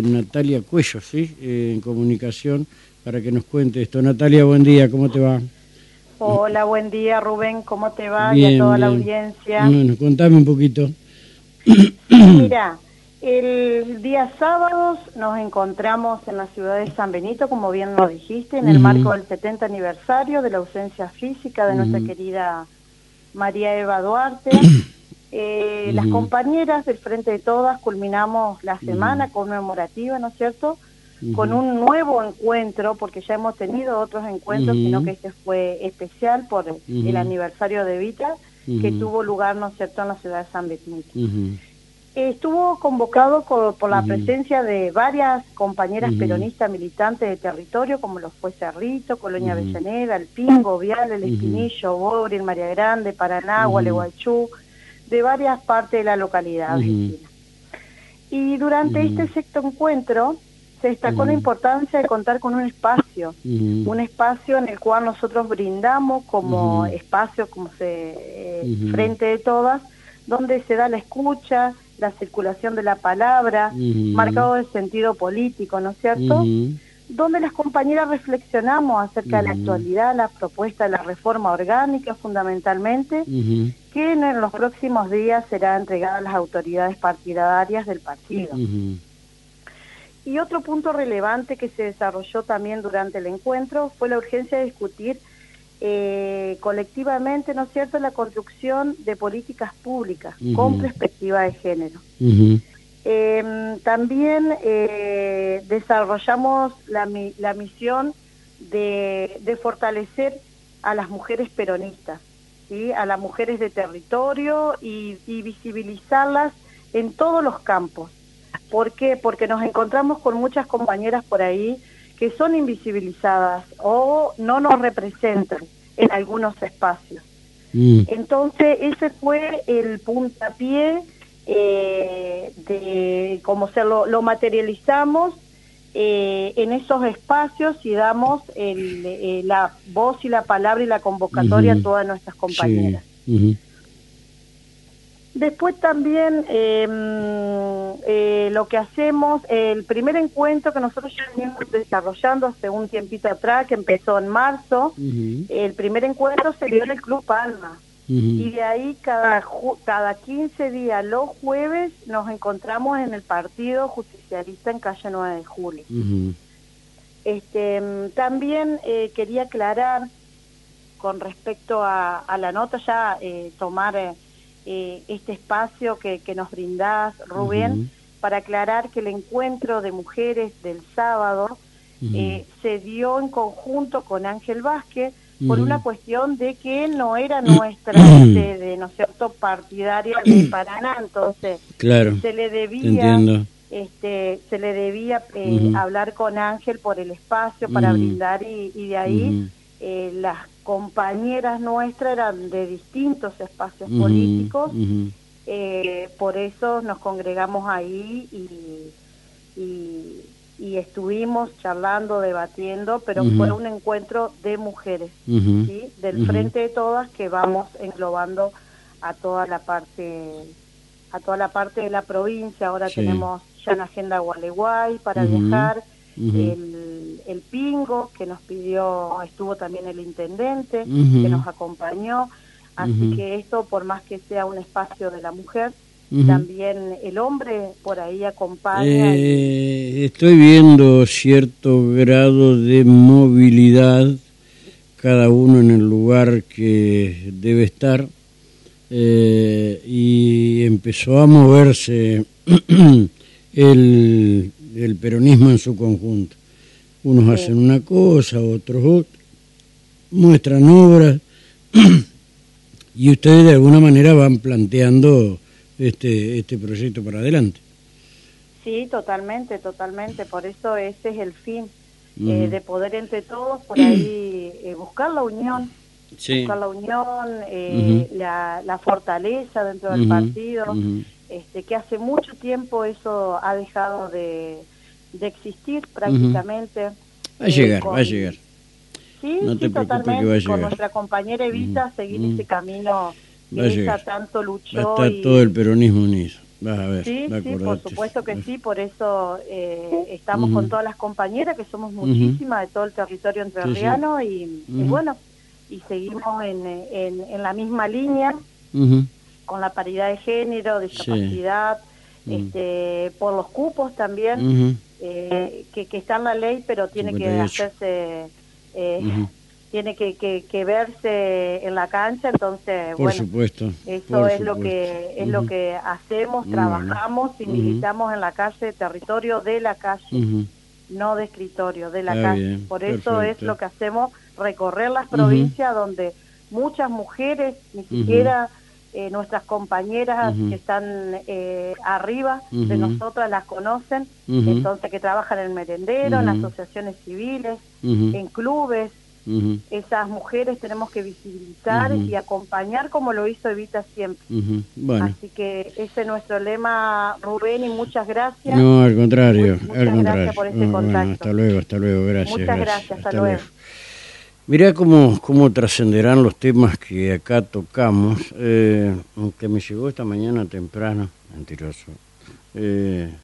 eh, Natalia Cuello, ¿sí? Eh, en comunicación, para que nos cuente esto. Natalia, buen día, ¿cómo te va? Hola, buen día Rubén, ¿cómo te va? y a toda la audiencia. Bueno, contame un poquito. Mira, el día sábado nos encontramos en la ciudad de San Benito, como bien lo dijiste, en el marco del 70 aniversario de la ausencia física de nuestra querida María Eva Duarte. Eh, las compañeras del Frente de Todas culminamos la semana conmemorativa, ¿no es cierto?, con un nuevo encuentro, porque ya hemos tenido otros encuentros, sino que este fue especial por el aniversario de Vita, que tuvo lugar, ¿no es cierto?, en la ciudad de San Benito. Estuvo convocado por, la presencia de varias compañeras peronistas militantes de territorio, como los fue Cerrito, Colonia Avellaneda, El Pingo, Vial, El Espinillo, Bobril, María Grande, Paraná, Gualeguaychú, de varias partes de la localidad Y durante este sexto encuentro se destacó la importancia de contar con un espacio, un espacio en el cual nosotros brindamos como espacio, como se eh, frente de todas, donde se da la escucha, la circulación de la palabra, marcado de sentido político, ¿no es cierto? Donde las compañeras reflexionamos acerca de la actualidad, la propuesta de la reforma orgánica fundamentalmente, que en los próximos días será entregada a las autoridades partidarias del partido. Y otro punto relevante que se desarrolló también durante el encuentro fue la urgencia de discutir eh, colectivamente, ¿no es cierto?, la construcción de políticas públicas con perspectiva de género. Em, también eh, desarrollamos la, la misión de, fortalecer a las mujeres peronistas, ¿sí? a las mujeres de territorio y, y visibilizarlas en todos los campos. ¿Por qué? Porque nos encontramos con muchas compañeras por ahí que son invisibilizadas o no nos representan en algunos espacios. Mm. Entonces, ese fue el puntapié eh, de cómo se lo, materializamos eh, en esos espacios y damos eh, la voz y la palabra y la convocatoria a todas nuestras compañeras. Después también em, eh, lo que hacemos, el primer encuentro que nosotros ya venimos desarrollando hace un tiempito atrás, que empezó en marzo, el primer encuentro se dio en el Club Palma. Y de ahí cada, cada 15 días, los jueves, nos encontramos en el Partido Justicialista en calle 9 de julio. este, em, también eh, quería aclarar con respecto a, la nota, ya eh, tomar eh, este espacio que, nos brindás, Rubén, para aclarar que el encuentro de mujeres del sábado eh, se dio en conjunto con Ángel Vázquez por una cuestión de que no era nuestra sede, ¿no es cierto?, partidaria de Paraná, entonces se le debía... Este, se le debía eh, hablar con Ángel por el espacio para brindar y, de ahí las compañeras nuestras eran de distintos espacios políticos, eh, por eso nos congregamos ahí y, y, estuvimos charlando, debatiendo, pero fue un encuentro de mujeres, del frente de todas que vamos englobando a toda la parte a toda la parte de la provincia, ahora tenemos ya en agenda Gualeguay para viajar, el, el, Pingo, que nos pidió, estuvo también el intendente, que nos acompañó. Así que esto, por más que sea un espacio de la mujer, también el hombre por ahí acompaña. Eh, estoy viendo cierto grado de movilidad, cada uno en el lugar que debe estar, eh, y empezó a moverse el el peronismo en su conjunto. Unos hacen una cosa, otros otra, muestran obras y ustedes de alguna manera van planteando este, este proyecto para adelante. Sí, totalmente, totalmente. Por eso ese es el fin, eh, de poder entre todos por ahí eh, buscar la unión, buscar la unión, eh, la, la, fortaleza dentro del partido este, que hace mucho tiempo eso ha dejado de, existir prácticamente. Va a llegar, va a llegar. Sí, no te totalmente. Que va a llegar. Con nuestra compañera Evita, seguir ese camino ella tanto luchó. Va a estar todo el peronismo unido. Vas a ver, Sí, sí, por supuesto que sí, por eso eh, estamos con todas las compañeras, que somos muchísimas de todo el territorio entrerriano, y, y bueno, y seguimos en, en, en la misma línea, con la paridad de género, discapacidad, este, por los cupos también, eh, que, que está en la ley, pero tiene 58. que hacerse, eh. Tiene que, que, que verse en la cancha, entonces, Por bueno, supuesto. eso por es lo que es lo que hacemos, trabajamos y militamos en la calle, territorio de la calle, no de escritorio, de la Está calle. bien, Por eso es lo que hacemos, recorrer las provincias donde muchas mujeres, ni siquiera eh, nuestras compañeras que están eh, arriba de nosotras las conocen, entonces que trabajan en el merendero, en asociaciones civiles, en clubes, ujú, esas mujeres tenemos que visibilizar Ujú. y acompañar como lo hizo Evita siempre. ujú. Bueno, Así que ese es nuestro lema, Rubén, y muchas gracias. no, al contrario, Muchas al gracias contrario. por este bueno, contacto. hasta luego, hasta luego, gracias. Muchas gracias, gracias, hasta luego. Mirá cómo, cómo trascenderán los temas que acá tocamos, eh, que me llegó esta mañana temprano, mentiroso. Eh,